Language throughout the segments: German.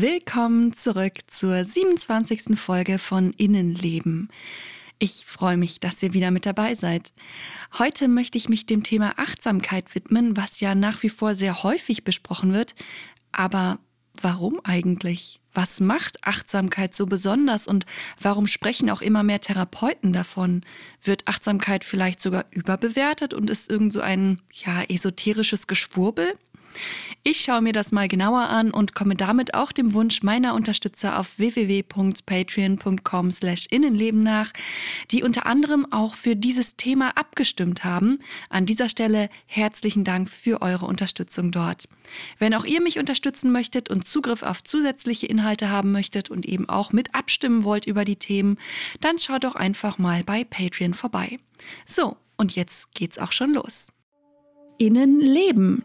Willkommen zurück zur 27. Folge von Innenleben. Ich freue mich, dass ihr wieder mit dabei seid. Heute möchte ich mich dem Thema Achtsamkeit widmen, was ja nach wie vor sehr häufig besprochen wird. Aber warum eigentlich? Was macht Achtsamkeit so besonders und warum sprechen auch immer mehr Therapeuten davon? Wird Achtsamkeit vielleicht sogar überbewertet und ist irgend so ein, ja, esoterisches Geschwurbel? Ich schaue mir das mal genauer an und komme damit auch dem Wunsch meiner Unterstützer auf www.patreon.com slash Innenleben nach, die unter anderem auch für dieses Thema abgestimmt haben. An dieser Stelle herzlichen Dank für eure Unterstützung dort. Wenn auch ihr mich unterstützen möchtet und Zugriff auf zusätzliche Inhalte haben möchtet und eben auch mit abstimmen wollt über die Themen, dann schaut doch einfach mal bei Patreon vorbei. So, und jetzt geht's auch schon los. Innenleben,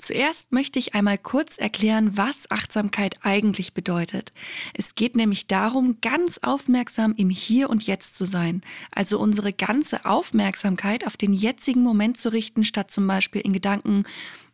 Zuerst möchte ich einmal kurz erklären, was Achtsamkeit eigentlich bedeutet. Es geht nämlich darum, ganz aufmerksam im Hier und Jetzt zu sein, also unsere ganze Aufmerksamkeit auf den jetzigen Moment zu richten, statt zum Beispiel in Gedanken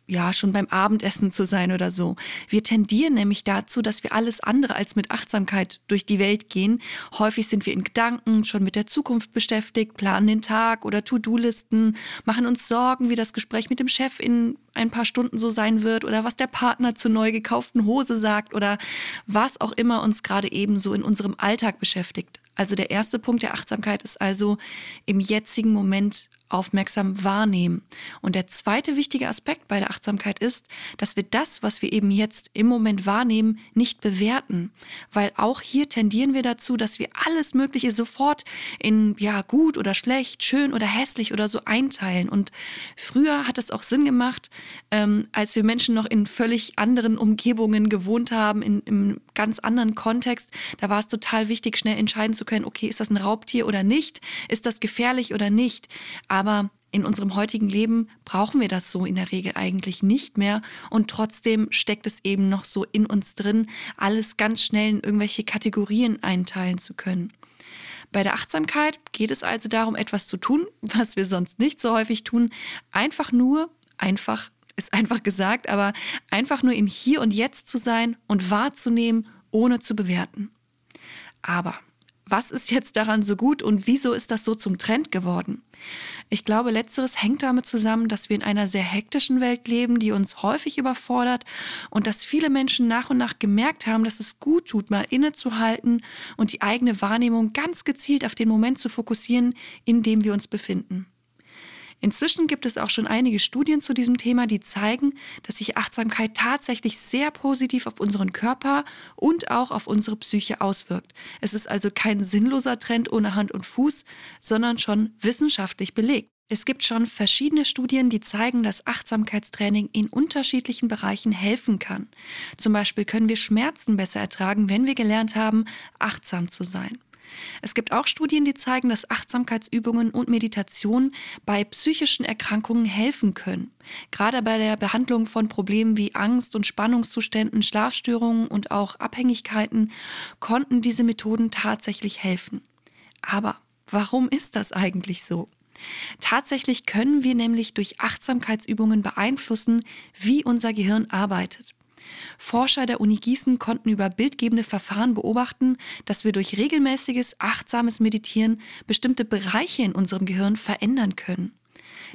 ja, schon beim Abendessen zu sein oder so. Wir tendieren nämlich dazu, dass wir alles andere als mit Achtsamkeit durch die Welt gehen. Häufig sind wir in Gedanken schon mit der Zukunft beschäftigt, planen den Tag oder To-Do-Listen, machen uns Sorgen, wie das Gespräch mit dem Chef in ein paar Stunden so sein wird oder was der Partner zur neu gekauften Hose sagt oder was auch immer uns gerade eben so in unserem Alltag beschäftigt. Also der erste Punkt der Achtsamkeit ist also im jetzigen Moment aufmerksam wahrnehmen. Und der zweite wichtige Aspekt bei der Achtsamkeit ist, dass wir das, was wir eben jetzt im Moment wahrnehmen, nicht bewerten. Weil auch hier tendieren wir dazu, dass wir alles Mögliche sofort in, ja, gut oder schlecht, schön oder hässlich oder so einteilen. Und früher hat es auch Sinn gemacht, ähm, als wir Menschen noch in völlig anderen Umgebungen gewohnt haben, in, im ganz anderen Kontext, da war es total wichtig, schnell entscheiden zu können, okay, ist das ein Raubtier oder nicht? Ist das gefährlich oder nicht? In unserem heutigen Leben brauchen wir das so in der Regel eigentlich nicht mehr und trotzdem steckt es eben noch so in uns drin, alles ganz schnell in irgendwelche Kategorien einteilen zu können. Bei der Achtsamkeit geht es also darum, etwas zu tun, was wir sonst nicht so häufig tun, einfach nur, einfach ist einfach gesagt, aber einfach nur im Hier und Jetzt zu sein und wahrzunehmen, ohne zu bewerten. Aber was ist jetzt daran so gut und wieso ist das so zum Trend geworden? Ich glaube, letzteres hängt damit zusammen, dass wir in einer sehr hektischen Welt leben, die uns häufig überfordert und dass viele Menschen nach und nach gemerkt haben, dass es gut tut, mal innezuhalten und die eigene Wahrnehmung ganz gezielt auf den Moment zu fokussieren, in dem wir uns befinden. Inzwischen gibt es auch schon einige Studien zu diesem Thema, die zeigen, dass sich Achtsamkeit tatsächlich sehr positiv auf unseren Körper und auch auf unsere Psyche auswirkt. Es ist also kein sinnloser Trend ohne Hand und Fuß, sondern schon wissenschaftlich belegt. Es gibt schon verschiedene Studien, die zeigen, dass Achtsamkeitstraining in unterschiedlichen Bereichen helfen kann. Zum Beispiel können wir Schmerzen besser ertragen, wenn wir gelernt haben, achtsam zu sein. Es gibt auch Studien, die zeigen, dass Achtsamkeitsübungen und Meditation bei psychischen Erkrankungen helfen können. Gerade bei der Behandlung von Problemen wie Angst und Spannungszuständen, Schlafstörungen und auch Abhängigkeiten konnten diese Methoden tatsächlich helfen. Aber warum ist das eigentlich so? Tatsächlich können wir nämlich durch Achtsamkeitsübungen beeinflussen, wie unser Gehirn arbeitet. Forscher der Uni Gießen konnten über bildgebende Verfahren beobachten, dass wir durch regelmäßiges, achtsames Meditieren bestimmte Bereiche in unserem Gehirn verändern können.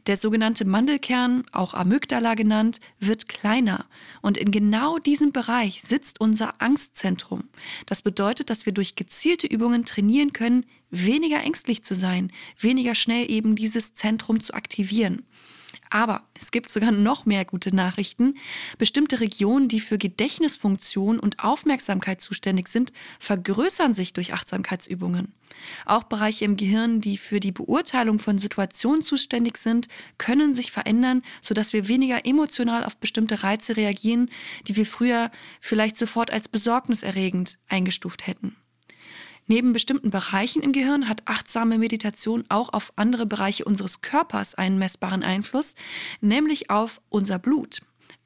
Der sogenannte Mandelkern, auch Amygdala genannt, wird kleiner. Und in genau diesem Bereich sitzt unser Angstzentrum. Das bedeutet, dass wir durch gezielte Übungen trainieren können, weniger ängstlich zu sein, weniger schnell eben dieses Zentrum zu aktivieren. Aber es gibt sogar noch mehr gute Nachrichten. Bestimmte Regionen, die für Gedächtnisfunktion und Aufmerksamkeit zuständig sind, vergrößern sich durch Achtsamkeitsübungen. Auch Bereiche im Gehirn, die für die Beurteilung von Situationen zuständig sind, können sich verändern, sodass wir weniger emotional auf bestimmte Reize reagieren, die wir früher vielleicht sofort als besorgniserregend eingestuft hätten. Neben bestimmten Bereichen im Gehirn hat achtsame Meditation auch auf andere Bereiche unseres Körpers einen messbaren Einfluss, nämlich auf unser Blut.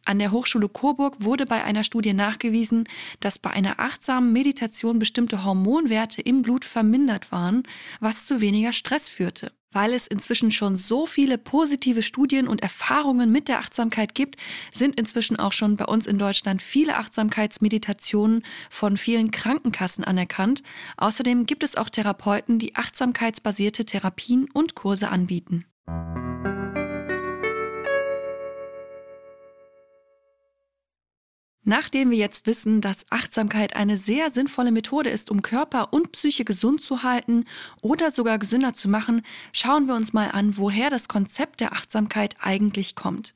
An der Hochschule Coburg wurde bei einer Studie nachgewiesen, dass bei einer achtsamen Meditation bestimmte Hormonwerte im Blut vermindert waren, was zu weniger Stress führte. Weil es inzwischen schon so viele positive Studien und Erfahrungen mit der Achtsamkeit gibt, sind inzwischen auch schon bei uns in Deutschland viele Achtsamkeitsmeditationen von vielen Krankenkassen anerkannt. Außerdem gibt es auch Therapeuten, die achtsamkeitsbasierte Therapien und Kurse anbieten. Nachdem wir jetzt wissen, dass Achtsamkeit eine sehr sinnvolle Methode ist, um Körper und Psyche gesund zu halten oder sogar gesünder zu machen, schauen wir uns mal an, woher das Konzept der Achtsamkeit eigentlich kommt.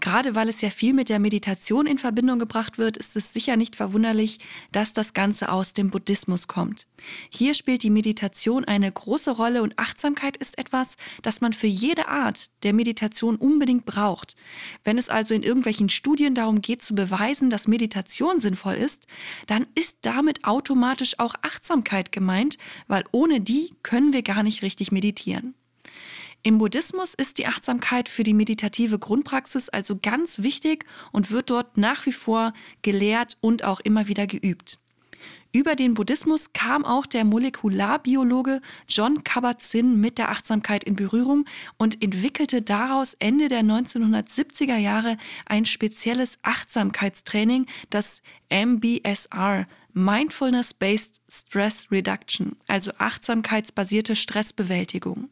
Gerade weil es ja viel mit der Meditation in Verbindung gebracht wird, ist es sicher nicht verwunderlich, dass das Ganze aus dem Buddhismus kommt. Hier spielt die Meditation eine große Rolle und Achtsamkeit ist etwas, das man für jede Art der Meditation unbedingt braucht. Wenn es also in irgendwelchen Studien darum geht zu beweisen, dass Meditation sinnvoll ist, dann ist damit automatisch auch Achtsamkeit gemeint, weil ohne die können wir gar nicht richtig meditieren. Im Buddhismus ist die Achtsamkeit für die meditative Grundpraxis also ganz wichtig und wird dort nach wie vor gelehrt und auch immer wieder geübt. Über den Buddhismus kam auch der Molekularbiologe John Kabat-Zinn mit der Achtsamkeit in Berührung und entwickelte daraus Ende der 1970er Jahre ein spezielles Achtsamkeitstraining, das MBSR, Mindfulness-Based Stress Reduction, also achtsamkeitsbasierte Stressbewältigung.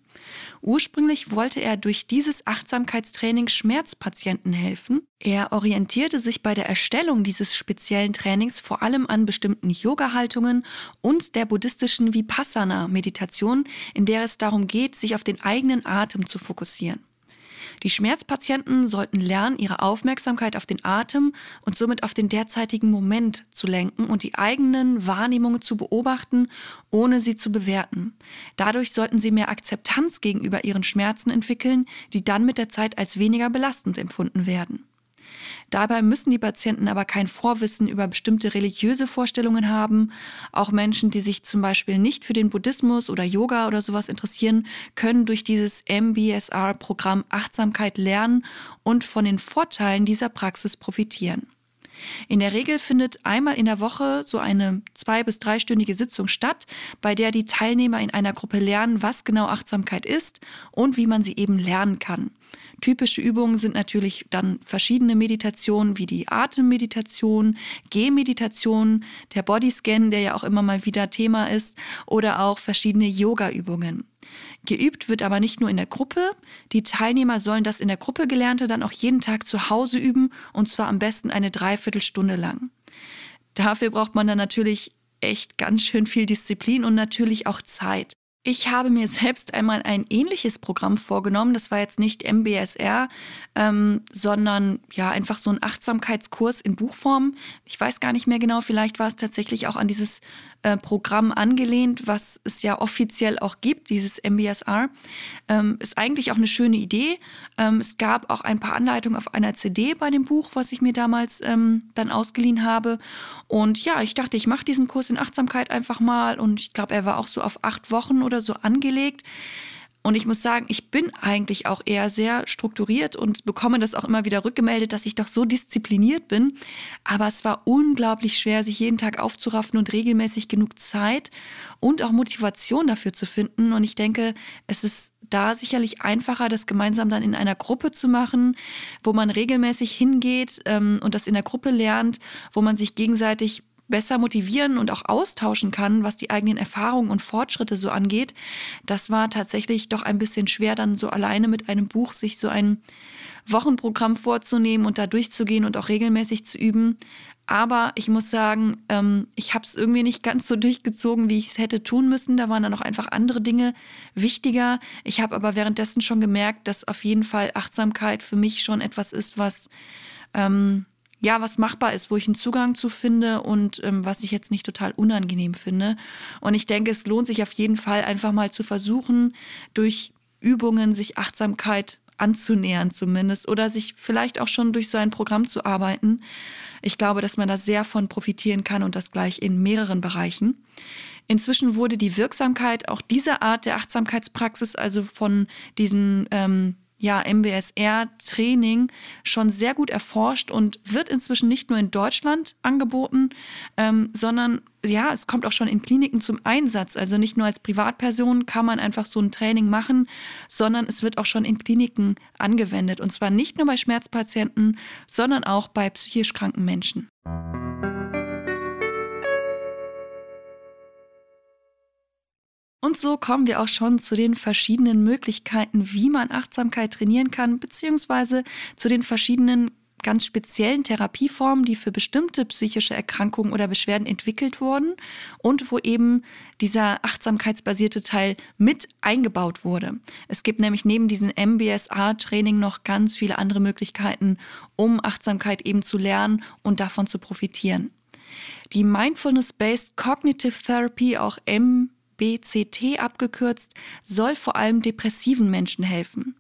Ursprünglich wollte er durch dieses Achtsamkeitstraining Schmerzpatienten helfen. Er orientierte sich bei der Erstellung dieses speziellen Trainings vor allem an bestimmten Yoga-Haltungen und der buddhistischen Vipassana-Meditation, in der es darum geht, sich auf den eigenen Atem zu fokussieren. Die Schmerzpatienten sollten lernen, ihre Aufmerksamkeit auf den Atem und somit auf den derzeitigen Moment zu lenken und die eigenen Wahrnehmungen zu beobachten, ohne sie zu bewerten. Dadurch sollten sie mehr Akzeptanz gegenüber ihren Schmerzen entwickeln, die dann mit der Zeit als weniger belastend empfunden werden. Dabei müssen die Patienten aber kein Vorwissen über bestimmte religiöse Vorstellungen haben. Auch Menschen, die sich zum Beispiel nicht für den Buddhismus oder Yoga oder sowas interessieren, können durch dieses MBSR-Programm Achtsamkeit lernen und von den Vorteilen dieser Praxis profitieren. In der Regel findet einmal in der Woche so eine zwei- bis dreistündige Sitzung statt, bei der die Teilnehmer in einer Gruppe lernen, was genau Achtsamkeit ist und wie man sie eben lernen kann. Typische Übungen sind natürlich dann verschiedene Meditationen wie die Atemmeditation, Gehmeditation, der Bodyscan, der ja auch immer mal wieder Thema ist, oder auch verschiedene Yoga-Übungen. Geübt wird aber nicht nur in der Gruppe. Die Teilnehmer sollen das in der Gruppe Gelernte dann auch jeden Tag zu Hause üben und zwar am besten eine Dreiviertelstunde lang. Dafür braucht man dann natürlich echt ganz schön viel Disziplin und natürlich auch Zeit. Ich habe mir selbst einmal ein ähnliches Programm vorgenommen. Das war jetzt nicht MBSR, ähm, sondern ja einfach so ein Achtsamkeitskurs in Buchform. Ich weiß gar nicht mehr genau, vielleicht war es tatsächlich auch an dieses äh, Programm angelehnt, was es ja offiziell auch gibt, dieses MBSR. Ähm, ist eigentlich auch eine schöne Idee. Ähm, es gab auch ein paar Anleitungen auf einer CD bei dem Buch, was ich mir damals ähm, dann ausgeliehen habe. Und ja, ich dachte, ich mache diesen Kurs in Achtsamkeit einfach mal. Und ich glaube, er war auch so auf acht Wochen oder so angelegt. Und ich muss sagen, ich bin eigentlich auch eher sehr strukturiert und bekomme das auch immer wieder rückgemeldet, dass ich doch so diszipliniert bin. Aber es war unglaublich schwer, sich jeden Tag aufzuraffen und regelmäßig genug Zeit und auch Motivation dafür zu finden. Und ich denke, es ist da sicherlich einfacher, das gemeinsam dann in einer Gruppe zu machen, wo man regelmäßig hingeht ähm, und das in der Gruppe lernt, wo man sich gegenseitig besser motivieren und auch austauschen kann, was die eigenen Erfahrungen und Fortschritte so angeht. Das war tatsächlich doch ein bisschen schwer, dann so alleine mit einem Buch sich so ein Wochenprogramm vorzunehmen und da durchzugehen und auch regelmäßig zu üben. Aber ich muss sagen, ähm, ich habe es irgendwie nicht ganz so durchgezogen, wie ich es hätte tun müssen. Da waren dann auch einfach andere Dinge wichtiger. Ich habe aber währenddessen schon gemerkt, dass auf jeden Fall Achtsamkeit für mich schon etwas ist, was ähm, ja, was machbar ist, wo ich einen Zugang zu finde und ähm, was ich jetzt nicht total unangenehm finde. Und ich denke, es lohnt sich auf jeden Fall einfach mal zu versuchen, durch Übungen sich Achtsamkeit anzunähern zumindest oder sich vielleicht auch schon durch so ein Programm zu arbeiten. Ich glaube, dass man da sehr von profitieren kann und das gleich in mehreren Bereichen. Inzwischen wurde die Wirksamkeit auch dieser Art der Achtsamkeitspraxis, also von diesen ähm, ja, MBSR-Training schon sehr gut erforscht und wird inzwischen nicht nur in Deutschland angeboten, ähm, sondern ja, es kommt auch schon in Kliniken zum Einsatz. Also nicht nur als Privatperson kann man einfach so ein Training machen, sondern es wird auch schon in Kliniken angewendet. Und zwar nicht nur bei Schmerzpatienten, sondern auch bei psychisch kranken Menschen. Und so kommen wir auch schon zu den verschiedenen Möglichkeiten, wie man Achtsamkeit trainieren kann, beziehungsweise zu den verschiedenen ganz speziellen Therapieformen, die für bestimmte psychische Erkrankungen oder Beschwerden entwickelt wurden und wo eben dieser achtsamkeitsbasierte Teil mit eingebaut wurde. Es gibt nämlich neben diesem MBSA-Training noch ganz viele andere Möglichkeiten, um Achtsamkeit eben zu lernen und davon zu profitieren. Die Mindfulness-Based Cognitive Therapy, auch M BCT abgekürzt, soll vor allem depressiven Menschen helfen.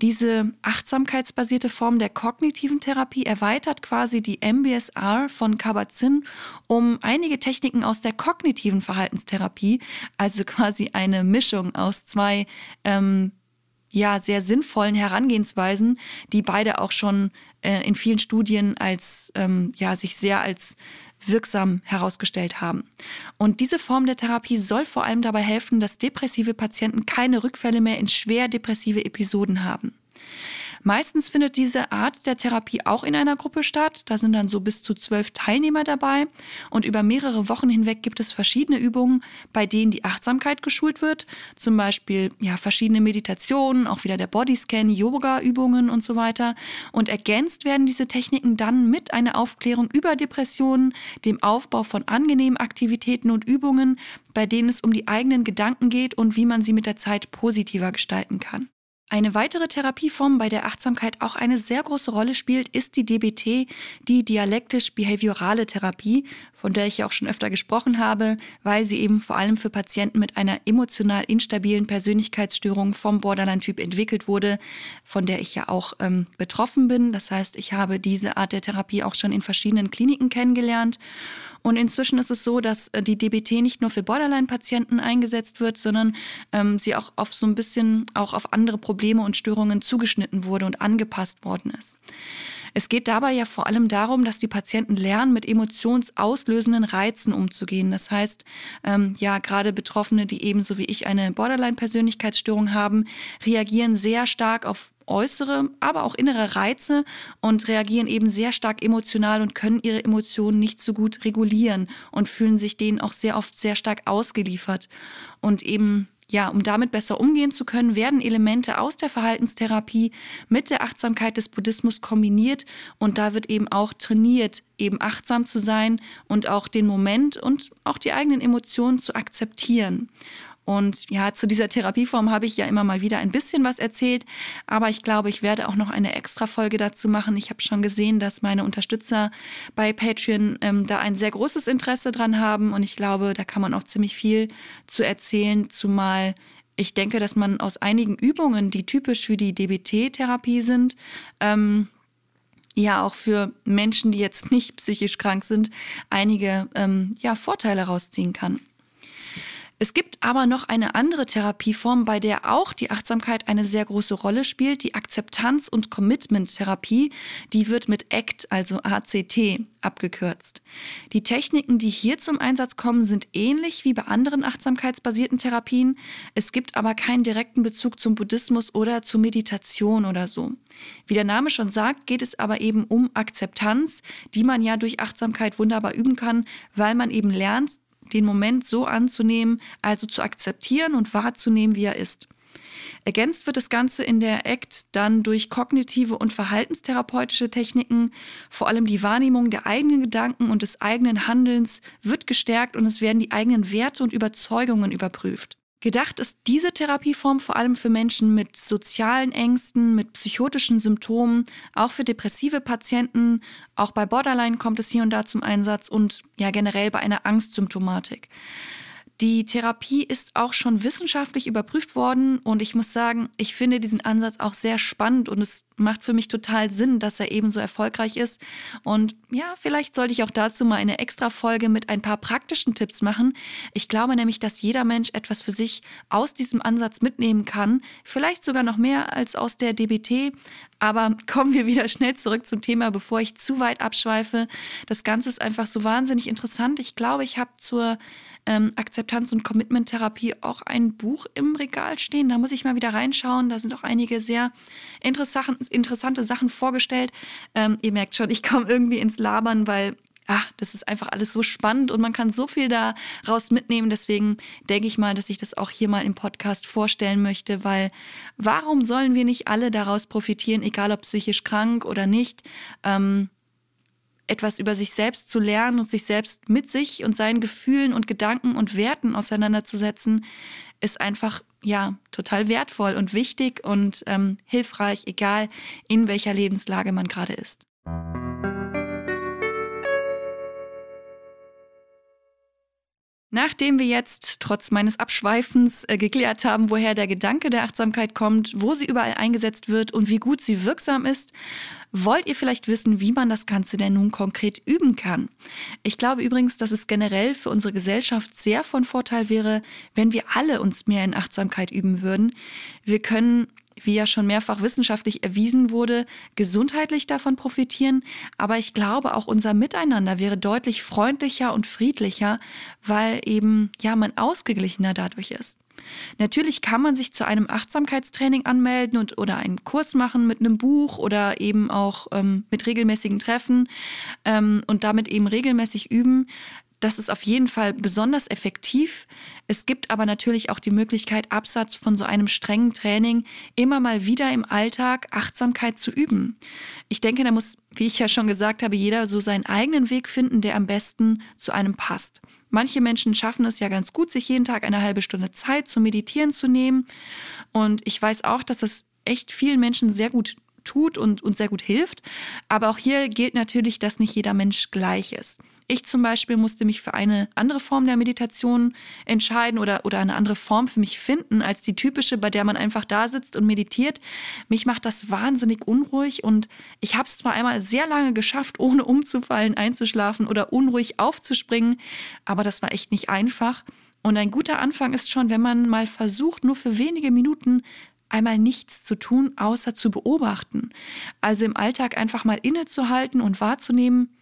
Diese achtsamkeitsbasierte Form der kognitiven Therapie erweitert quasi die MBSR von Kabat-Zinn um einige Techniken aus der kognitiven Verhaltenstherapie, also quasi eine Mischung aus zwei ähm, ja sehr sinnvollen Herangehensweisen, die beide auch schon äh, in vielen Studien als ähm, ja sich sehr als wirksam herausgestellt haben. Und diese Form der Therapie soll vor allem dabei helfen, dass depressive Patienten keine Rückfälle mehr in schwer depressive Episoden haben. Meistens findet diese Art der Therapie auch in einer Gruppe statt. Da sind dann so bis zu zwölf Teilnehmer dabei. Und über mehrere Wochen hinweg gibt es verschiedene Übungen, bei denen die Achtsamkeit geschult wird. Zum Beispiel ja, verschiedene Meditationen, auch wieder der Bodyscan, Yoga-Übungen und so weiter. Und ergänzt werden diese Techniken dann mit einer Aufklärung über Depressionen, dem Aufbau von angenehmen Aktivitäten und Übungen, bei denen es um die eigenen Gedanken geht und wie man sie mit der Zeit positiver gestalten kann. Eine weitere Therapieform, bei der Achtsamkeit auch eine sehr große Rolle spielt, ist die DBT, die dialektisch-behaviorale Therapie, von der ich ja auch schon öfter gesprochen habe, weil sie eben vor allem für Patienten mit einer emotional instabilen Persönlichkeitsstörung vom Borderline-Typ entwickelt wurde, von der ich ja auch ähm, betroffen bin. Das heißt, ich habe diese Art der Therapie auch schon in verschiedenen Kliniken kennengelernt. Und inzwischen ist es so, dass äh, die DBT nicht nur für Borderline-Patienten eingesetzt wird, sondern ähm, sie auch auf so ein bisschen auch auf andere Probleme und Störungen zugeschnitten wurde und angepasst worden ist. Es geht dabei ja vor allem darum, dass die Patienten lernen, mit emotionsauslösenden Reizen umzugehen. Das heißt, ähm, ja, gerade Betroffene, die ebenso wie ich eine Borderline-Persönlichkeitsstörung haben, reagieren sehr stark auf äußere, aber auch innere Reize und reagieren eben sehr stark emotional und können ihre Emotionen nicht so gut regulieren und fühlen sich denen auch sehr oft sehr stark ausgeliefert. Und eben ja, um damit besser umgehen zu können, werden Elemente aus der Verhaltenstherapie mit der Achtsamkeit des Buddhismus kombiniert und da wird eben auch trainiert, eben achtsam zu sein und auch den Moment und auch die eigenen Emotionen zu akzeptieren. Und ja, zu dieser Therapieform habe ich ja immer mal wieder ein bisschen was erzählt, aber ich glaube, ich werde auch noch eine extra Folge dazu machen. Ich habe schon gesehen, dass meine Unterstützer bei Patreon ähm, da ein sehr großes Interesse dran haben und ich glaube, da kann man auch ziemlich viel zu erzählen, zumal ich denke, dass man aus einigen Übungen, die typisch für die DBT-Therapie sind, ähm, ja auch für Menschen, die jetzt nicht psychisch krank sind, einige ähm, ja, Vorteile rausziehen kann. Es gibt aber noch eine andere Therapieform, bei der auch die Achtsamkeit eine sehr große Rolle spielt, die Akzeptanz- und Commitment-Therapie. Die wird mit ACT, also ACT, abgekürzt. Die Techniken, die hier zum Einsatz kommen, sind ähnlich wie bei anderen achtsamkeitsbasierten Therapien. Es gibt aber keinen direkten Bezug zum Buddhismus oder zur Meditation oder so. Wie der Name schon sagt, geht es aber eben um Akzeptanz, die man ja durch Achtsamkeit wunderbar üben kann, weil man eben lernt, den Moment so anzunehmen, also zu akzeptieren und wahrzunehmen, wie er ist. Ergänzt wird das Ganze in der ACT dann durch kognitive und verhaltenstherapeutische Techniken. Vor allem die Wahrnehmung der eigenen Gedanken und des eigenen Handelns wird gestärkt und es werden die eigenen Werte und Überzeugungen überprüft. Gedacht ist diese Therapieform vor allem für Menschen mit sozialen Ängsten, mit psychotischen Symptomen, auch für depressive Patienten, auch bei Borderline kommt es hier und da zum Einsatz und ja generell bei einer Angstsymptomatik. Die Therapie ist auch schon wissenschaftlich überprüft worden und ich muss sagen, ich finde diesen Ansatz auch sehr spannend und es macht für mich total Sinn, dass er ebenso erfolgreich ist. Und ja, vielleicht sollte ich auch dazu mal eine extra Folge mit ein paar praktischen Tipps machen. Ich glaube nämlich, dass jeder Mensch etwas für sich aus diesem Ansatz mitnehmen kann, vielleicht sogar noch mehr als aus der DBT. Aber kommen wir wieder schnell zurück zum Thema, bevor ich zu weit abschweife. Das Ganze ist einfach so wahnsinnig interessant. Ich glaube, ich habe zur ähm, Akzeptanz- und Commitment-Therapie auch ein Buch im Regal stehen. Da muss ich mal wieder reinschauen. Da sind auch einige sehr interessante Sachen vorgestellt. Ähm, ihr merkt schon, ich komme irgendwie ins Labern, weil ach, das ist einfach alles so spannend und man kann so viel daraus mitnehmen. Deswegen denke ich mal, dass ich das auch hier mal im Podcast vorstellen möchte, weil warum sollen wir nicht alle daraus profitieren, egal ob psychisch krank oder nicht? Ähm, etwas über sich selbst zu lernen und sich selbst mit sich und seinen Gefühlen und Gedanken und Werten auseinanderzusetzen, ist einfach ja total wertvoll und wichtig und ähm, hilfreich, egal in welcher Lebenslage man gerade ist. Nachdem wir jetzt trotz meines Abschweifens äh, geklärt haben, woher der Gedanke der Achtsamkeit kommt, wo sie überall eingesetzt wird und wie gut sie wirksam ist, wollt ihr vielleicht wissen, wie man das Ganze denn nun konkret üben kann. Ich glaube übrigens, dass es generell für unsere Gesellschaft sehr von Vorteil wäre, wenn wir alle uns mehr in Achtsamkeit üben würden. Wir können wie ja schon mehrfach wissenschaftlich erwiesen wurde, gesundheitlich davon profitieren. Aber ich glaube, auch unser Miteinander wäre deutlich freundlicher und friedlicher, weil eben, ja, man ausgeglichener dadurch ist. Natürlich kann man sich zu einem Achtsamkeitstraining anmelden und oder einen Kurs machen mit einem Buch oder eben auch ähm, mit regelmäßigen Treffen ähm, und damit eben regelmäßig üben. Das ist auf jeden Fall besonders effektiv. Es gibt aber natürlich auch die Möglichkeit, Absatz von so einem strengen Training immer mal wieder im Alltag Achtsamkeit zu üben. Ich denke, da muss, wie ich ja schon gesagt habe, jeder so seinen eigenen Weg finden, der am besten zu einem passt. Manche Menschen schaffen es ja ganz gut, sich jeden Tag eine halbe Stunde Zeit zum Meditieren zu nehmen. Und ich weiß auch, dass das echt vielen Menschen sehr gut tut und, und sehr gut hilft. Aber auch hier gilt natürlich, dass nicht jeder Mensch gleich ist. Ich zum Beispiel musste mich für eine andere Form der Meditation entscheiden oder, oder eine andere Form für mich finden als die typische, bei der man einfach da sitzt und meditiert. Mich macht das wahnsinnig unruhig und ich habe es zwar einmal sehr lange geschafft, ohne umzufallen, einzuschlafen oder unruhig aufzuspringen, aber das war echt nicht einfach. Und ein guter Anfang ist schon, wenn man mal versucht, nur für wenige Minuten einmal nichts zu tun, außer zu beobachten. Also im Alltag einfach mal innezuhalten und wahrzunehmen,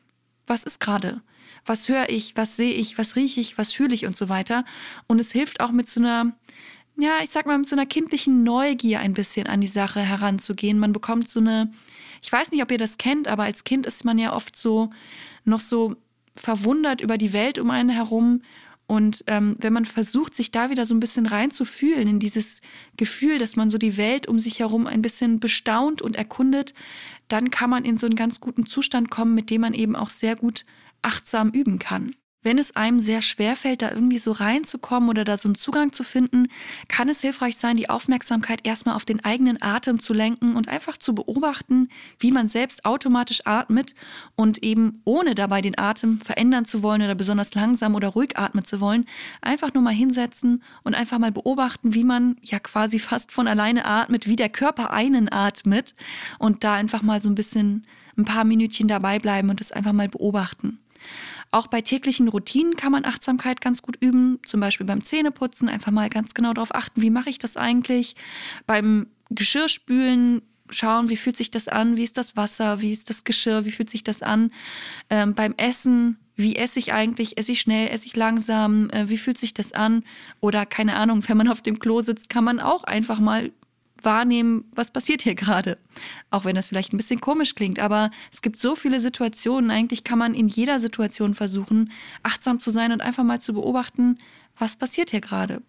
was ist gerade? Was höre ich, was sehe ich, was rieche ich, was fühle ich und so weiter. Und es hilft auch mit so einer, ja, ich sag mal, mit so einer kindlichen Neugier ein bisschen an die Sache heranzugehen. Man bekommt so eine, ich weiß nicht, ob ihr das kennt, aber als Kind ist man ja oft so noch so verwundert über die Welt um einen herum. Und ähm, wenn man versucht, sich da wieder so ein bisschen reinzufühlen, in dieses Gefühl, dass man so die Welt um sich herum ein bisschen bestaunt und erkundet, dann kann man in so einen ganz guten Zustand kommen, mit dem man eben auch sehr gut achtsam üben kann. Wenn es einem sehr schwer fällt, da irgendwie so reinzukommen oder da so einen Zugang zu finden, kann es hilfreich sein, die Aufmerksamkeit erstmal auf den eigenen Atem zu lenken und einfach zu beobachten, wie man selbst automatisch atmet und eben ohne dabei den Atem verändern zu wollen oder besonders langsam oder ruhig atmen zu wollen, einfach nur mal hinsetzen und einfach mal beobachten, wie man ja quasi fast von alleine atmet, wie der Körper einen atmet und da einfach mal so ein bisschen ein paar Minütchen dabei bleiben und es einfach mal beobachten. Auch bei täglichen Routinen kann man Achtsamkeit ganz gut üben, zum Beispiel beim Zähneputzen einfach mal ganz genau darauf achten, wie mache ich das eigentlich. Beim Geschirrspülen schauen, wie fühlt sich das an, wie ist das Wasser, wie ist das Geschirr, wie fühlt sich das an. Ähm, beim Essen, wie esse ich eigentlich, esse ich schnell, esse ich langsam, äh, wie fühlt sich das an. Oder keine Ahnung, wenn man auf dem Klo sitzt, kann man auch einfach mal wahrnehmen, was passiert hier gerade. Auch wenn das vielleicht ein bisschen komisch klingt, aber es gibt so viele Situationen. Eigentlich kann man in jeder Situation versuchen, achtsam zu sein und einfach mal zu beobachten, was passiert hier gerade.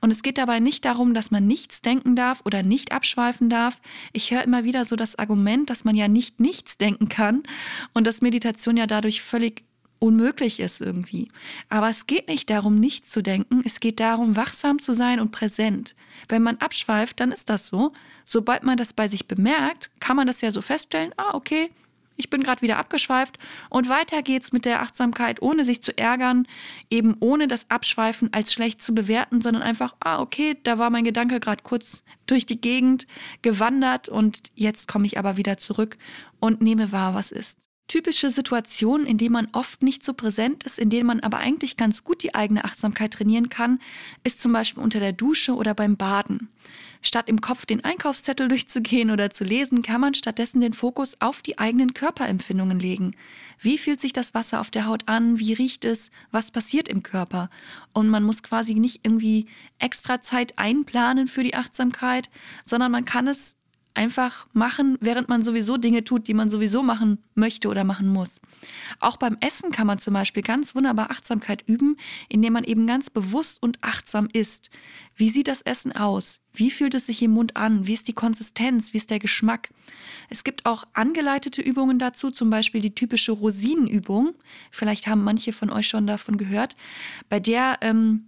Und es geht dabei nicht darum, dass man nichts denken darf oder nicht abschweifen darf. Ich höre immer wieder so das Argument, dass man ja nicht nichts denken kann und dass Meditation ja dadurch völlig unmöglich ist irgendwie. Aber es geht nicht darum, nichts zu denken, es geht darum, wachsam zu sein und präsent. Wenn man abschweift, dann ist das so. Sobald man das bei sich bemerkt, kann man das ja so feststellen, ah, okay, ich bin gerade wieder abgeschweift und weiter geht's mit der Achtsamkeit, ohne sich zu ärgern, eben ohne das Abschweifen als schlecht zu bewerten, sondern einfach, ah, okay, da war mein Gedanke gerade kurz durch die Gegend gewandert und jetzt komme ich aber wieder zurück und nehme wahr, was ist. Typische Situationen, in denen man oft nicht so präsent ist, in denen man aber eigentlich ganz gut die eigene Achtsamkeit trainieren kann, ist zum Beispiel unter der Dusche oder beim Baden. Statt im Kopf den Einkaufszettel durchzugehen oder zu lesen, kann man stattdessen den Fokus auf die eigenen Körperempfindungen legen. Wie fühlt sich das Wasser auf der Haut an? Wie riecht es? Was passiert im Körper? Und man muss quasi nicht irgendwie extra Zeit einplanen für die Achtsamkeit, sondern man kann es einfach machen, während man sowieso Dinge tut, die man sowieso machen möchte oder machen muss. Auch beim Essen kann man zum Beispiel ganz wunderbar Achtsamkeit üben, indem man eben ganz bewusst und achtsam isst. Wie sieht das Essen aus? Wie fühlt es sich im Mund an? Wie ist die Konsistenz? Wie ist der Geschmack? Es gibt auch angeleitete Übungen dazu, zum Beispiel die typische Rosinenübung. Vielleicht haben manche von euch schon davon gehört, bei der ähm,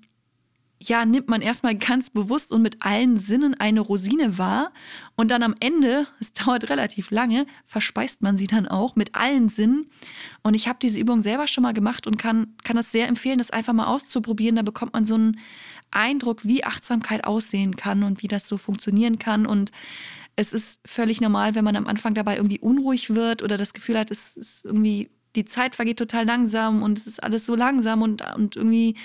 ja, nimmt man erstmal ganz bewusst und mit allen Sinnen eine Rosine wahr und dann am Ende, es dauert relativ lange, verspeist man sie dann auch mit allen Sinnen. Und ich habe diese Übung selber schon mal gemacht und kann, kann das sehr empfehlen, das einfach mal auszuprobieren. Da bekommt man so einen Eindruck, wie Achtsamkeit aussehen kann und wie das so funktionieren kann. Und es ist völlig normal, wenn man am Anfang dabei irgendwie unruhig wird oder das Gefühl hat, es ist irgendwie die Zeit vergeht total langsam und es ist alles so langsam und, und irgendwie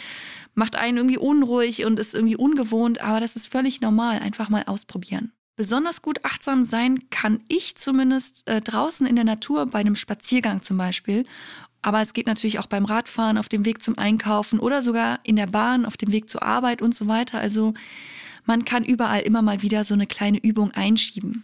macht einen irgendwie unruhig und ist irgendwie ungewohnt, aber das ist völlig normal. Einfach mal ausprobieren. Besonders gut achtsam sein kann ich zumindest äh, draußen in der Natur, bei einem Spaziergang zum Beispiel. Aber es geht natürlich auch beim Radfahren, auf dem Weg zum Einkaufen oder sogar in der Bahn, auf dem Weg zur Arbeit und so weiter. Also man kann überall immer mal wieder so eine kleine Übung einschieben.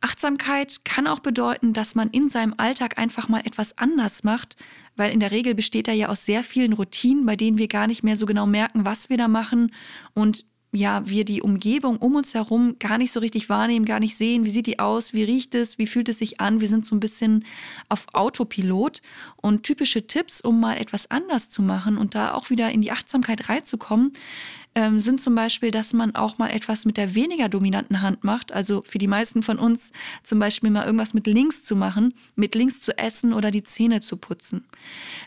Achtsamkeit kann auch bedeuten, dass man in seinem Alltag einfach mal etwas anders macht, weil in der Regel besteht er ja aus sehr vielen Routinen, bei denen wir gar nicht mehr so genau merken, was wir da machen und ja, wir die Umgebung um uns herum gar nicht so richtig wahrnehmen, gar nicht sehen, wie sieht die aus, wie riecht es, wie fühlt es sich an. Wir sind so ein bisschen auf Autopilot und typische Tipps, um mal etwas anders zu machen und da auch wieder in die Achtsamkeit reinzukommen, ähm, sind zum Beispiel, dass man auch mal etwas mit der weniger dominanten Hand macht. Also für die meisten von uns zum Beispiel mal irgendwas mit links zu machen, mit links zu essen oder die Zähne zu putzen.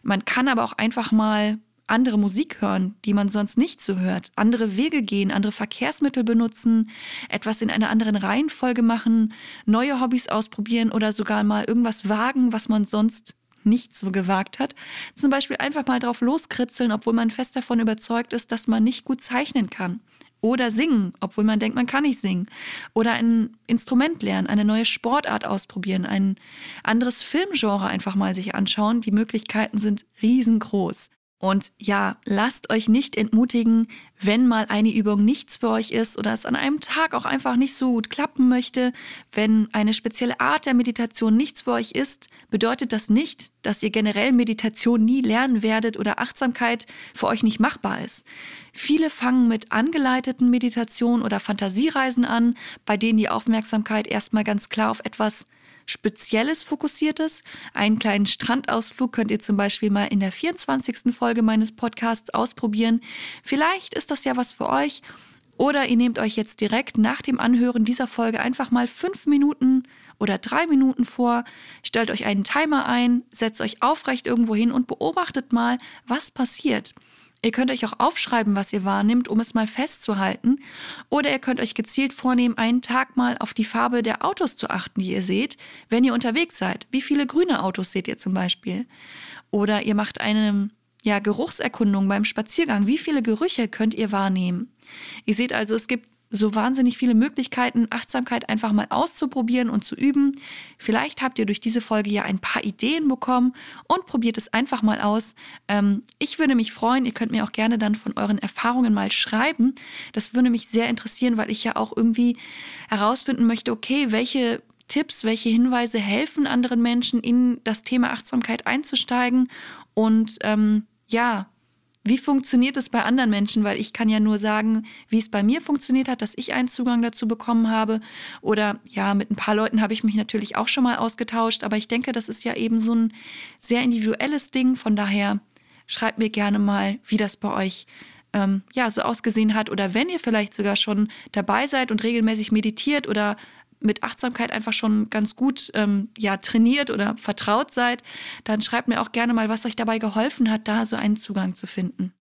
Man kann aber auch einfach mal andere Musik hören, die man sonst nicht so hört, andere Wege gehen, andere Verkehrsmittel benutzen, etwas in einer anderen Reihenfolge machen, neue Hobbys ausprobieren oder sogar mal irgendwas wagen, was man sonst nicht so gewagt hat. Zum Beispiel einfach mal drauf loskritzeln, obwohl man fest davon überzeugt ist, dass man nicht gut zeichnen kann. Oder singen, obwohl man denkt, man kann nicht singen. Oder ein Instrument lernen, eine neue Sportart ausprobieren, ein anderes Filmgenre einfach mal sich anschauen. Die Möglichkeiten sind riesengroß. Und ja, lasst euch nicht entmutigen, wenn mal eine Übung nichts für euch ist oder es an einem Tag auch einfach nicht so gut klappen möchte. Wenn eine spezielle Art der Meditation nichts für euch ist, bedeutet das nicht, dass ihr generell Meditation nie lernen werdet oder Achtsamkeit für euch nicht machbar ist. Viele fangen mit angeleiteten Meditationen oder Fantasiereisen an, bei denen die Aufmerksamkeit erstmal ganz klar auf etwas Spezielles Fokussiertes. Einen kleinen Strandausflug könnt ihr zum Beispiel mal in der 24. Folge meines Podcasts ausprobieren. Vielleicht ist das ja was für euch. Oder ihr nehmt euch jetzt direkt nach dem Anhören dieser Folge einfach mal fünf Minuten oder drei Minuten vor, stellt euch einen Timer ein, setzt euch aufrecht irgendwo hin und beobachtet mal, was passiert. Ihr könnt euch auch aufschreiben, was ihr wahrnimmt, um es mal festzuhalten. Oder ihr könnt euch gezielt vornehmen, einen Tag mal auf die Farbe der Autos zu achten, die ihr seht, wenn ihr unterwegs seid. Wie viele grüne Autos seht ihr zum Beispiel? Oder ihr macht eine ja, Geruchserkundung beim Spaziergang. Wie viele Gerüche könnt ihr wahrnehmen? Ihr seht also, es gibt so wahnsinnig viele Möglichkeiten, Achtsamkeit einfach mal auszuprobieren und zu üben. Vielleicht habt ihr durch diese Folge ja ein paar Ideen bekommen und probiert es einfach mal aus. Ähm, ich würde mich freuen, ihr könnt mir auch gerne dann von euren Erfahrungen mal schreiben. Das würde mich sehr interessieren, weil ich ja auch irgendwie herausfinden möchte, okay, welche Tipps, welche Hinweise helfen anderen Menschen in das Thema Achtsamkeit einzusteigen und ähm, ja, wie funktioniert es bei anderen Menschen? Weil ich kann ja nur sagen, wie es bei mir funktioniert hat, dass ich einen Zugang dazu bekommen habe. Oder ja, mit ein paar Leuten habe ich mich natürlich auch schon mal ausgetauscht. Aber ich denke, das ist ja eben so ein sehr individuelles Ding. Von daher schreibt mir gerne mal, wie das bei euch ähm, ja so ausgesehen hat. Oder wenn ihr vielleicht sogar schon dabei seid und regelmäßig meditiert oder mit Achtsamkeit einfach schon ganz gut ähm, ja, trainiert oder vertraut seid, dann schreibt mir auch gerne mal, was euch dabei geholfen hat, da so einen Zugang zu finden.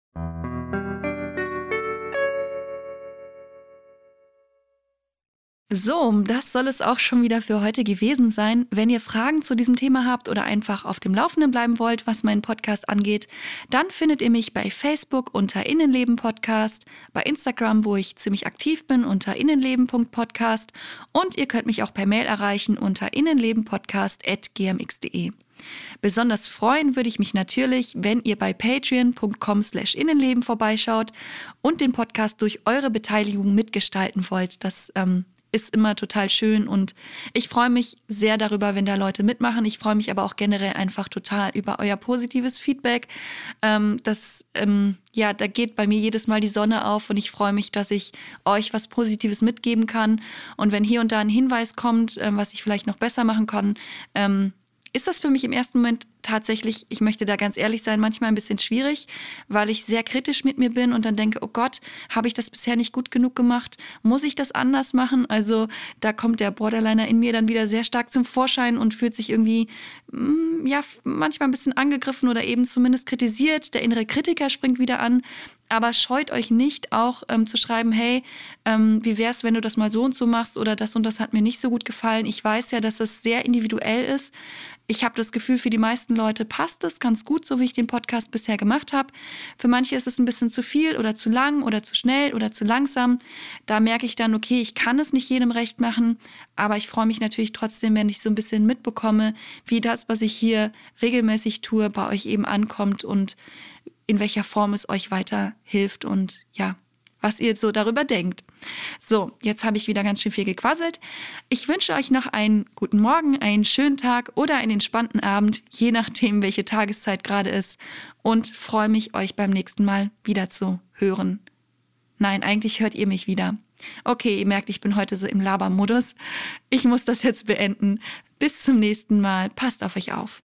So, das soll es auch schon wieder für heute gewesen sein. Wenn ihr Fragen zu diesem Thema habt oder einfach auf dem Laufenden bleiben wollt, was meinen Podcast angeht, dann findet ihr mich bei Facebook unter Innenleben Podcast, bei Instagram, wo ich ziemlich aktiv bin, unter innenleben.podcast und ihr könnt mich auch per Mail erreichen unter innenlebenpodcast.gmx.de. Besonders freuen würde ich mich natürlich, wenn ihr bei patreon.com slash Innenleben vorbeischaut und den Podcast durch eure Beteiligung mitgestalten wollt. Das ähm, ist immer total schön und ich freue mich sehr darüber, wenn da Leute mitmachen. Ich freue mich aber auch generell einfach total über euer positives Feedback. Ähm, das, ähm, ja, da geht bei mir jedes Mal die Sonne auf und ich freue mich, dass ich euch was Positives mitgeben kann. Und wenn hier und da ein Hinweis kommt, ähm, was ich vielleicht noch besser machen kann, ähm, ist das für mich im ersten Moment tatsächlich, ich möchte da ganz ehrlich sein, manchmal ein bisschen schwierig, weil ich sehr kritisch mit mir bin und dann denke, oh Gott, habe ich das bisher nicht gut genug gemacht? Muss ich das anders machen? Also da kommt der Borderliner in mir dann wieder sehr stark zum Vorschein und fühlt sich irgendwie, mm, ja, manchmal ein bisschen angegriffen oder eben zumindest kritisiert. Der innere Kritiker springt wieder an. Aber scheut euch nicht auch ähm, zu schreiben, hey, ähm, wie wäre es, wenn du das mal so und so machst oder das und das hat mir nicht so gut gefallen. Ich weiß ja, dass es sehr individuell ist. Ich habe das Gefühl, für die meisten Leute passt es ganz gut, so wie ich den Podcast bisher gemacht habe. Für manche ist es ein bisschen zu viel oder zu lang oder zu schnell oder zu langsam. Da merke ich dann, okay, ich kann es nicht jedem recht machen, aber ich freue mich natürlich trotzdem, wenn ich so ein bisschen mitbekomme, wie das, was ich hier regelmäßig tue, bei euch eben ankommt und in welcher Form es euch weiterhilft und ja, was ihr so darüber denkt. So, jetzt habe ich wieder ganz schön viel gequasselt. Ich wünsche euch noch einen guten Morgen, einen schönen Tag oder einen entspannten Abend, je nachdem, welche Tageszeit gerade ist und freue mich, euch beim nächsten Mal wieder zu hören. Nein, eigentlich hört ihr mich wieder. Okay, ihr merkt, ich bin heute so im Labermodus. Ich muss das jetzt beenden. Bis zum nächsten Mal. Passt auf euch auf.